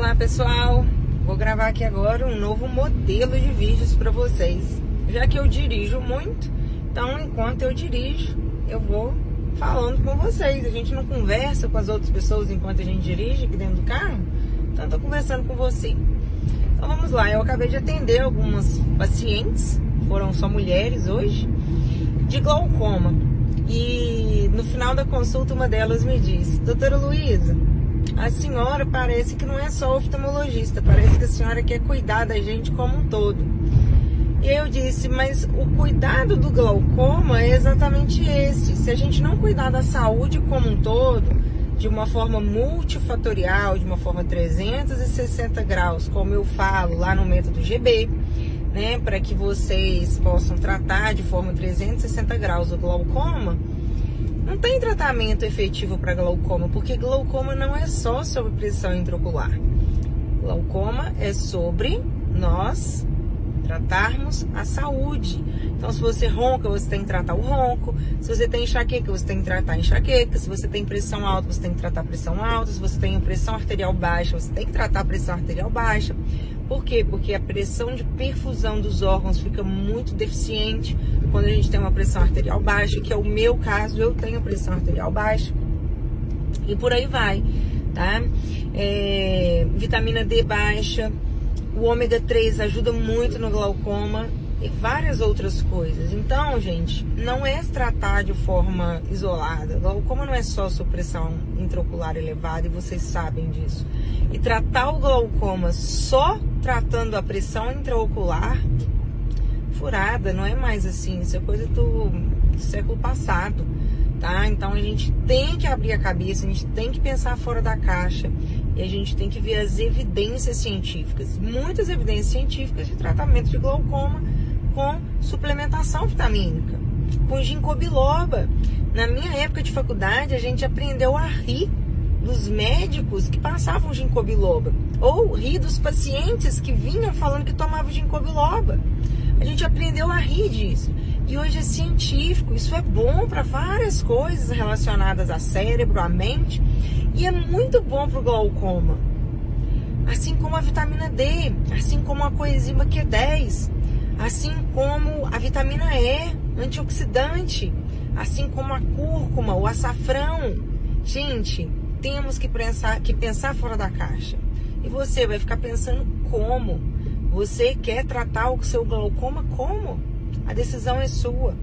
Olá pessoal, vou gravar aqui agora um novo modelo de vídeos para vocês. Já que eu dirijo muito, então enquanto eu dirijo, eu vou falando com vocês. A gente não conversa com as outras pessoas enquanto a gente dirige aqui dentro do carro, então eu tô conversando com você. Então vamos lá, eu acabei de atender algumas pacientes, foram só mulheres hoje, de glaucoma. E no final da consulta uma delas me disse, doutora Luísa, a senhora parece que não é só oftalmologista, parece que a senhora quer cuidar da gente como um todo. E eu disse, mas o cuidado do glaucoma é exatamente esse. Se a gente não cuidar da saúde como um todo, de uma forma multifatorial, de uma forma 360 graus, como eu falo lá no método GB, né, para que vocês possam tratar de forma 360 graus o glaucoma, não tem tratamento efetivo para glaucoma, porque glaucoma não é só sobre pressão intraocular. Glaucoma é sobre nós tratarmos a saúde. Então, se você ronca, você tem que tratar o ronco. Se você tem enxaqueca, você tem que tratar a enxaqueca. Se você tem pressão alta, você tem que tratar a pressão alta. Se você tem pressão arterial baixa, você tem que tratar a pressão arterial baixa. Por quê? Porque a pressão de perfusão dos órgãos fica muito deficiente quando a gente tem uma pressão arterial baixa, que é o meu caso, eu tenho pressão arterial baixa. E por aí vai, tá? É, vitamina D baixa, o ômega 3 ajuda muito no glaucoma e várias outras coisas. Então, gente, não é tratar de forma isolada. Glaucoma não é só supressão intraocular elevada e vocês sabem disso. E tratar o glaucoma só tratando a pressão intraocular furada, não é mais assim, isso é coisa do século passado, tá? Então a gente tem que abrir a cabeça, a gente tem que pensar fora da caixa a gente tem que ver as evidências científicas, muitas evidências científicas de tratamento de glaucoma com suplementação vitamínica, com ginkgo biloba. Na minha época de faculdade, a gente aprendeu a rir dos médicos que passavam ginkgo biloba ou rir dos pacientes que vinham falando que tomavam ginkgo biloba. A gente aprendeu a rir disso. E hoje é científico, isso é bom para várias coisas relacionadas a cérebro, a mente, e é muito bom para o glaucoma. Assim como a vitamina D, assim como a coenzima Q10, assim como a vitamina E, antioxidante, assim como a cúrcuma, o açafrão. Gente, temos que pensar, que pensar fora da caixa. E você vai ficar pensando como? Você quer tratar o seu glaucoma como? A decisão é sua.